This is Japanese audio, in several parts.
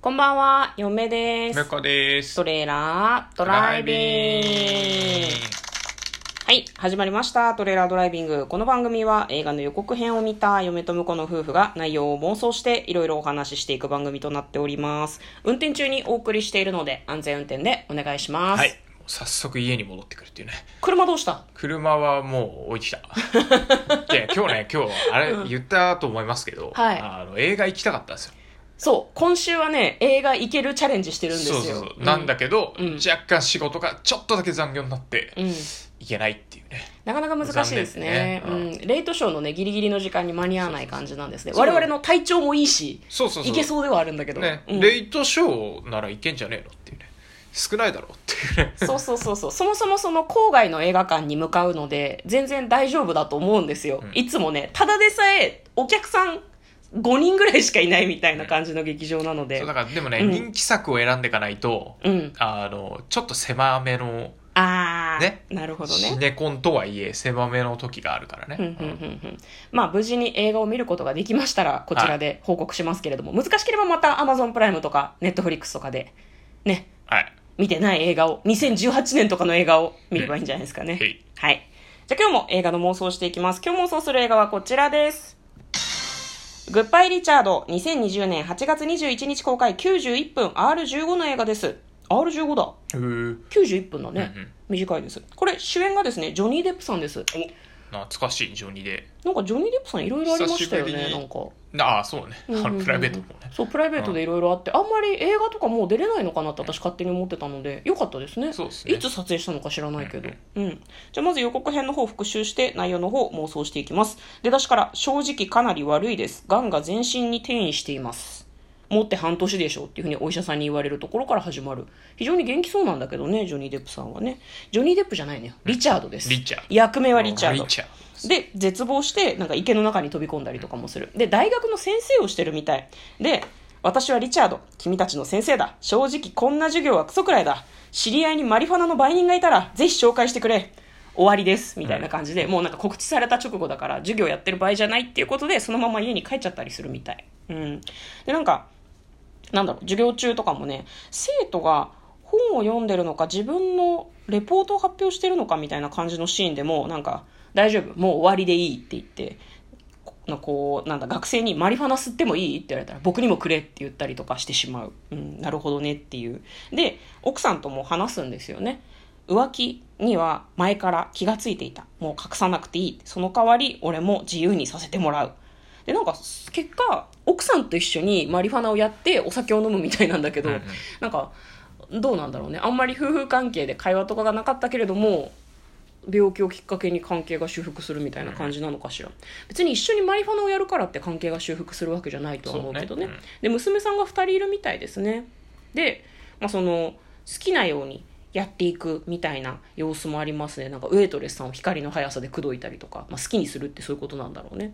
こんばんは、嫁です。むこです。トレーラードライビング。はい、始まりました。トレーラードライビング。この番組は映画の予告編を見た嫁と婿の夫婦が内容を妄想していろいろお話ししていく番組となっております。運転中にお送りしているので安全運転でお願いします。はい。早速家に戻ってくるっていうね。車どうした？車はもう置いてきた。いや、今日ね、今日、あれ言ったと思いますけど、はいあの、映画行きたかったんですよ。そう、今週はね、映画行けるチャレンジしてるんですよ。そうそうそう。なんだけど、うん若干仕事がちょっとだけ残業になって、うん。行けないっていうね。なかなか難しいですね。残念うん。レイトショーのね、ギリギリの時間に間に合わない感じなんですね。そう我々の体調もいいし、そうそうそう。いけそうではあるんだけど。ね、うんレイトショーならいけんじゃねえのっていうね。少ないだろうっていうね。そうそうそうそう。そもそもその郊外の映画館に向かうので、全然大丈夫だと思うんですよ。うんいつもね、ただでさえ、お客さん5人ぐらいしかいないみたいな感じの劇場なので。そう。だから、でもね、うん。人気作を選んでいかないと、うん。あの、ちょっと狭めの、あー、ね？なるほどね。シネコンとはいえ狭めの時があるからね。ふんふんふんふん。まあ無事に映画を見ることができましたらこちらで報告しますけれども、難しければまた Amazon プライムとか Netflix とかでね。はい。見てない映画を2018年とかの映画を見ればいいんじゃないですかね、はい。はい。じゃあ今日も映画の妄想をしていきます。今日妄想する映画はこちらですグッバイ・リチャード2020年8月21日公開。91分 R15 の映画です。R15 だ。へー。91分だね、うんうん短いです。これ主演がですねジョニー・デップさんです。懐かしいジョニーで。なんかジョニー・デップさんいろいろありましたよねなんかああそうね。あうんうんうん。のプライベートもね。そうプライベートでいろいろあって、あんまり映画とかもう出れないのかなって私勝手に思ってたのでよかったですね。そうですね。いつ撮影したのか知らないけど、うんじゃあまず予告編の方を復習して内容の方を妄想していきます。出だしから正直かなり悪いです。がんが全身に転移しています。もって半年でしょうっていうふうにお医者さんに言われるところから始まる。非常に元気そうなんだけどねジョニー・デップさんはね。ジョニー・デップじゃないね。リチャードです。リチャード。役名はリチャード。リチャードで絶望してなんか池の中に飛び込んだりとかもする。で大学の先生をしてるみたい。で私はリチャード。君たちの先生だ。正直こんな授業はクソくらいだ。知り合いにマリファナの売人がいたらぜひ紹介してくれ。終わりです。みたいな感じで、もうなんか告知された直後だから授業やってる場合じゃないっていうことでそのまま家に帰っちゃったりするみたい。うん。でなんかなんだろう授業中とかもね生徒が本を読んでるのか自分のレポートを発表してるのかみたいな感じのシーンでもなんか大丈夫もう終わりでいいって言ってこなこうなんだ学生にマリファナ吸ってもいいって言われたら僕にもくれって言ったりとかしてしまう、うん、なるほどねっていう。で奥さんとも話すんですよね。浮気には前から気がついていた。もう隠さなくていいその代わり俺も自由にさせてもらう。でなんか結果奥さんと一緒にマリファナをやってお酒を飲むみたいなんだけど、うんうん。なんかどうなんだろうね。あんまり夫婦関係で会話とかがなかったけれども病気をきっかけに関係が修復するみたいな感じなのかしら。別に一緒にマリファナをやるからって関係が修復するわけじゃないとは思うけどね。そうね。で娘さんが2人いるみたいですね。で、まあ、その好きなようにやっていくみたいな様子もありますね。なんかウェイトレスさんを光の速さで口説いたりとか、まあ、好きにするってそういうことなんだろうね。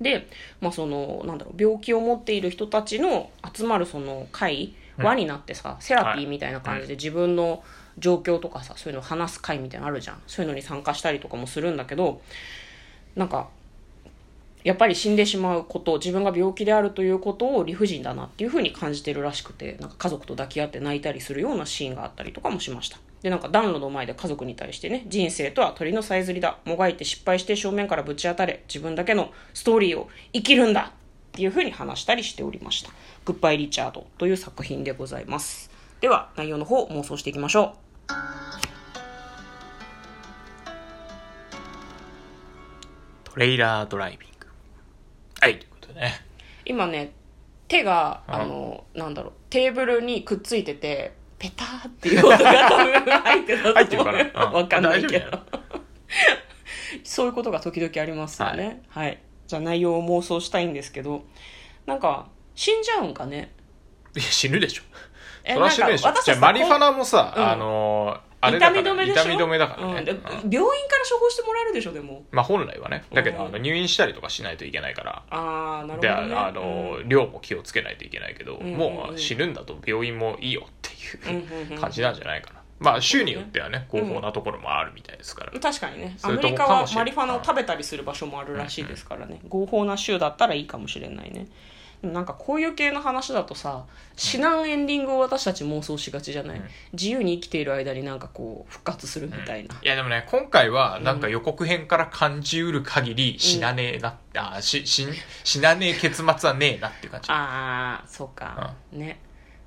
で、まあ、そのなんだろう病気を持っている人たちの集まるその会輪になってさ、セラピーみたいな感じで自分の状況とかさそういうのを話す会みたいなのあるじゃん。そういうのに参加したりとかもするんだけどなんかやっぱり死んでしまうこと自分が病気であるということを理不尽だなっていうふうに感じてるらしくてなんか家族と抱き合って泣いたりするようなシーンがあったりとかもしました。でなんか暖炉の前で家族に対してね人生とは鳥のさえずりだ。もがいて失敗して正面からぶち当たれ。自分だけのストーリーを生きるんだっていうふうに話したりしておりました「グッバイ・リチャード」という作品でございます。では内容の方妄想していきましょトレイラードライビング。はいということでね。う今ね手がうん。あのなんだろうテーブルにくっついててペターっていう音が多分入ってたと思う。わかんないけど。そういうことが時々ありますよね。はい、じゃあ内容を妄想したいんですけどなんか死んじゃうんかね？いや死ぬでしょ。えそりゃ死ぬでしょ。じゃあマリファナもさ、うん。あのーあれだから痛み止めでしょ？痛み止めだからね、うん。病院から処方してもらえるでしょでも。まあ本来はね。だけど、うんあの入院したりとかしないといけないから。ああなるほでど、ね、ああの、量も気をつけないといけないけど、もう死ぬんだと病院もいいよっていう感じなんじゃないかな、まあ州によってはね合法なところもあるみたいですから、うん。確かにね。アメリカはマリファナを食べたりする場所もあるらしいですからね。合法な州だったらいいかもしれないね。なんかこういう系の話だとさ至難エンディングを私たち妄想しがちじゃない、うん。自由に生きている間になんかこう復活するみたいな、いやでもね、今回はなんか予告編から感じうる限り死なねえな、あし死ん死なねえ結末はねえなっていう感じ。ああそうか、ね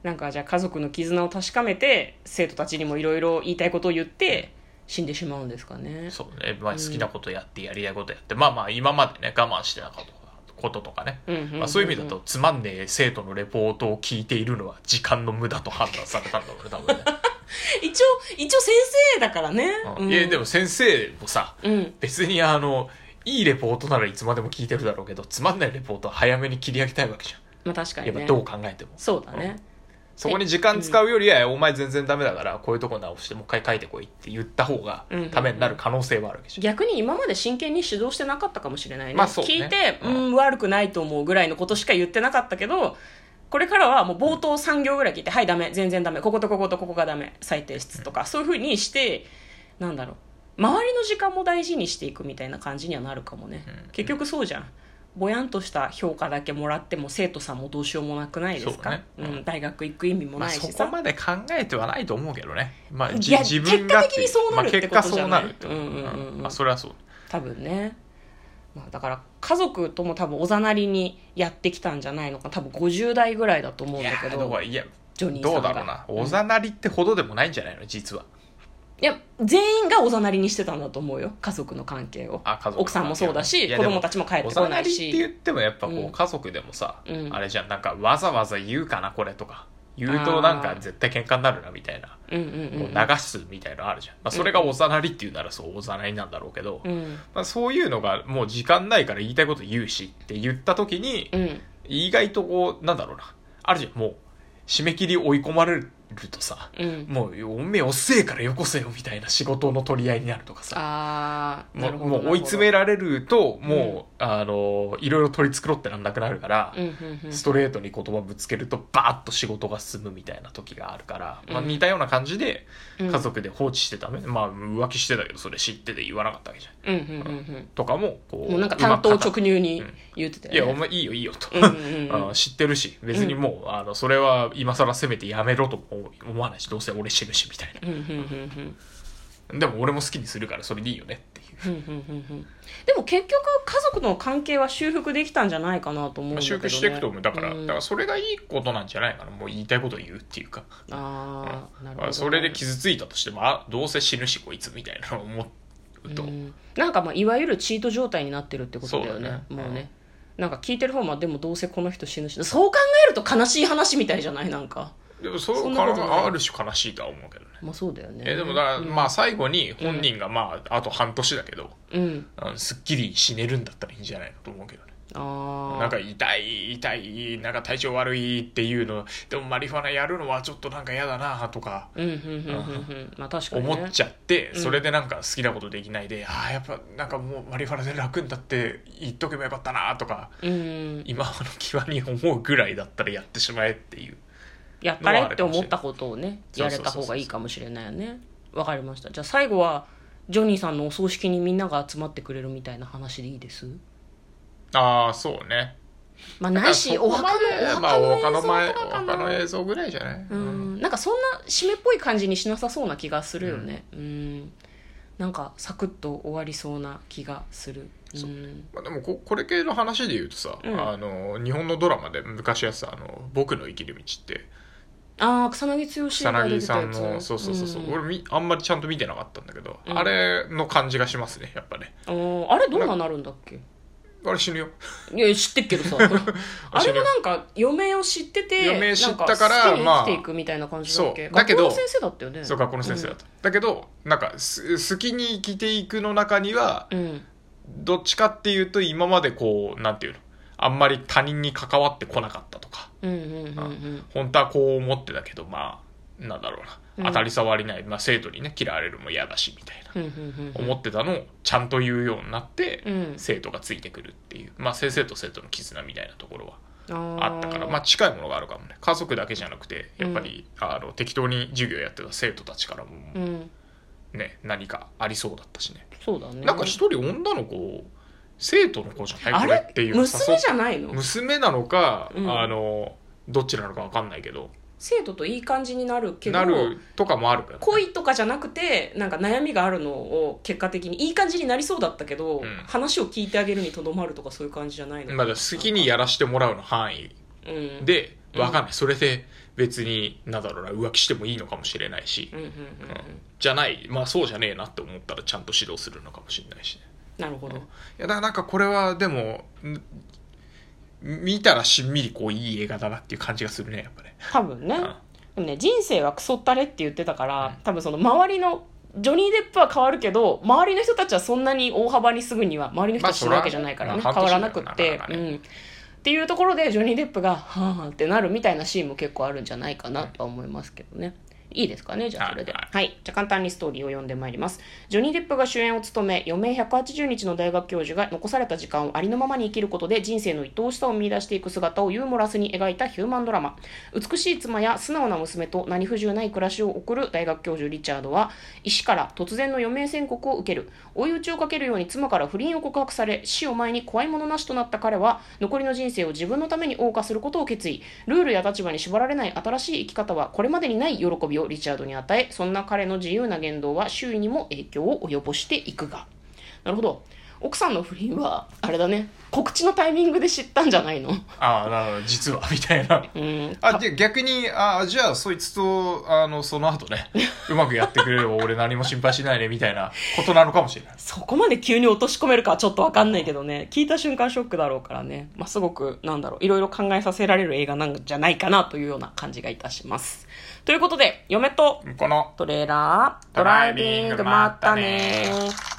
なんかじゃあ家族の絆を確かめて生徒たちにもいろいろ言いたいことを言って死んでしまうんですかね。そうね、まあ、好きなことやってやりたいことやって、まあまあ今までね我慢してなかったこととかね、そういう意味だとつまんねえ生徒のレポートを聞いているのは時間の無駄と判断されたんだろうね多分ね、一応一応先生だからね、うん。いやでも先生もさうん。別にあのいいレポートならいつまでも聞いてるだろうけどつまんないレポートは早めに切り上げたいわけじゃん。まあ確かにね。やっぱどう考えても。そうだね、そこに時間使うよりは、お前全然ダメだから、こういうとこ直してもう一回書いてこいって言った方がためになる可能性はあるわけじゃん。逆に今まで真剣に指導してなかったかもしれないね,、まあそうね。聞いて、ううん。ん、悪くないと思うぐらいのことしか言ってなかったけどこれからはもう冒頭3行ぐらい聞いて「はいダメ全然ダメこことこことここがダメ再提出」とか、そういうふうにしてなんだろう。周りの時間も大事にしていくみたいな感じにはなるかもね、うん。結局そうじゃんぼやんとした評価だけもらっても生徒さんもどうしようもなくないですか？ねうんん、大学行く意味もまあないしさ、そこまで考えてはないと思うけどね。まあ、じいや自分が結果的にそうなるってことじゃない？まあ、結果そうなるってこと。うんうんうんうんまあ、それはそう。多分ね、まあ、だから家族とも多分おざなりにやってきたんじゃないのか多分50代ぐらいだと思うんだけどいや、どうだろうな。おざなりってほどでもないんじゃないの？実は。いや全員がおざなりにしてたんだと思うよ家族の関係をあ家族奥さんもそうだし子供たちも帰っておざこなないりって言っしてもやっぱこう、うん家族でもさ、うんあれじゃん、なんかわざわざ言うかな、これとか。言うとなんか絶対喧嘩になるな、みたいな。うんうんうんこう流すみたいなのあるじゃん。まあ、それがおざなりっていうならそう、おざなりなんだろうけど、うんまあ、そういうのがもう時間ないから言いたいこと言うしって言った時に、うん意外とこう、なんだろうな。あるじゃん、もう、締め切り追い込まれるとさ、うん。もう、おめえ遅えからよこせよみたいな仕事の取り合いになるとかさ。あももう追い詰めらられると、もう、あの、いろいろ取り繕ってなんなくなるから、うんうんうん。ストレートに言葉ぶつけるとバーッと仕事が進むみたいな時があるから、まあ、うん似たような感じでうん。家族で放置してため、まあ浮気してたけどそれ知ってて言わなかったわけじゃん。うんうんうんとかもこううんもうなんか直入に言ってたいやよねお前いいよいいよと、うんうん 知ってるし別にもう、あのそれは今更責めてやめろとも思わないしどうせ俺死ぬしみたいうんうんうんうん。なでも俺も好きにするからそれでいいよねっていう。でも結局家族の関係は修復できたんじゃないかなと思うね、修復していくと思う。だから、うん。だからそれがいいことなんじゃないかな。もう言いたいことを言うっていうか、ああ、なるほどまあ、それで傷ついたとしてもあどうせ死ぬしこいつみたいなのを思うと、うん。なんかまあいわゆるチート状態になってるってことだよね。ね。もうね、なんか聞いてる方もでもどうせこの人死ぬしそう考えると悲しい話みたいじゃない？なんか。でもそれそんなことない。ある種悲しいとは思うけどね。まあそうだよね。えでもだから、うん。まあ最後に本人がまああと半年だけど、うん。あのすっきり死ねるんだったらいいんじゃないのと思うけどねなんか痛い痛いなんか体調悪いっていうのでもマリファナやるのはちょっとなんか嫌だなとか思っちゃって、うんそれでなんか好きなことできないで、ああやっぱなんかもうマリファナで楽になって言っとけばよかったなとかうん。今の際に思うぐらいだったらやってしまえっていう。やったれって思ったことをねやれた方がいいかもしれないよね。わかりました。じゃあ最後はジョニーさんのお葬式にみんなが集まってくれるみたいな話でいいです？ああそうね。まあないしお墓のまあおお墓の前お墓のな映像ぐらいじゃない、うん。なんかそんな締めっぽい感じにしなさそうな気がするよね。うん。なんかサクッと終わりそうな気がする。う。ん。まあ、でもここれ系の話で言うとさ、うん。あの日本のドラマで昔やってたあの「僕の生きる道」ってああ草薙剛草薙さんのそうそうそうそう、ん。俺みあんまりちゃんと見てなかったんだけど、うん。あれの感じがしますねやっぱね。あれどうななるんだっけ？あれ死ぬよ。いや知ってっけどさ。あれもなんか余命を知ってて余命知ったからまあ生きていくみたいな感じだっけ、そう。だけど学校の先生だったよね。そう学校の先生だった、だけどなんかす好きに生きていくの中にはうん。どっちかっていうと今までこうなんていうの？あんまり他人に関わってこなかったとか。うんうんうん。うん。本当はこう思ってたけどまあなんだろうな、うん。当たり障りない、まあ、生徒にね嫌われるも嫌だしみたいな。うんうんうん思ってたのをちゃんと言うようになって、うん。生徒がついてくるっていう、まあ、先生と生徒の絆みたいなところはあったから。まあ近いものがあるかもね。家族だけじゃなくてやっぱり、あの適当に授業やってた生徒たちからもうん。ね、何かありそうだったしね。そうだね。なんか一人女の子生徒の子じゃない？これっていう娘じゃないの？娘なのか、うん。あのどっちなのか分かんないけど生徒といい感じになるけどなるとかもあるから、ね、恋とかじゃなくてなんか悩みがあるのを結果的にいい感じになりそうだったけど、ん。話を聞いてあげるにとどまるとかそういう感じじゃないの。まだ好きにやらしてもらうの範囲うん。で分かんない、それで別になんだろうな浮気してもいいのかもしれないし、うんうんうんうん。じゃない。まあそうじゃねえなって思ったらちゃんと指導するのかもしれないしね。なるほど。いやだからなんかこれはでもん見たらしんみりこういい映画だなっていう感じがするねやっぱね。多分ね、ん。でもね人生はクソったれって言ってたから、多分その周りのジョニー・デップは変わるけど周りの人たちはそんなに大幅にすぐには周りの人は死ぬわけじゃないからね、まあ変わらなくって、ねうん、っていうところでジョニー・デップがはあってなるみたいなシーンも結構あるんじゃないかなとは思いますけどねいいですかねじゃあそれで。ははいい、じゃあ簡単にストーリーを読んでまいります。ジョニー・デップが主演を務め、余命180日の大学教授が残された時間をありのままに生きることで人生の愛おしさを見出していく姿をユーモラスに描いたヒューマンドラマ。美しい妻や素直な娘と何不自由ない暮らしを送る大学教授リチャードは、医師から突然の余命宣告を受ける。追い打ちをかけるように妻から不倫を告白され、死を前に怖いものなしとなった彼は、残りの人生を自分のために謳歌することを決意。ルールや立場に縛られない新しい生き方は、これまでにない喜びをリチャードに与え、そんな彼の自由な言動は周囲にも影響を及ぼしていくが。なるほど。奥さんの不倫は、あれだね、告知のタイミングで知ったんじゃないの？ああなるほど実はみたいなうん。あで逆にあじゃあそいつとあのその後ねうまくやってくれれば 俺何も心配しないねみたいなことなのかもしれないそこまで急に落とし込めるかはちょっとわかんないけどね、聞いた瞬間ショックだろうからね、まあ、すごく、なんだろう、いろいろ考えさせられる映画なんじゃないかなというような感じがいたします。ということで、嫁とこのトレーラー、ドライビング、まったねー。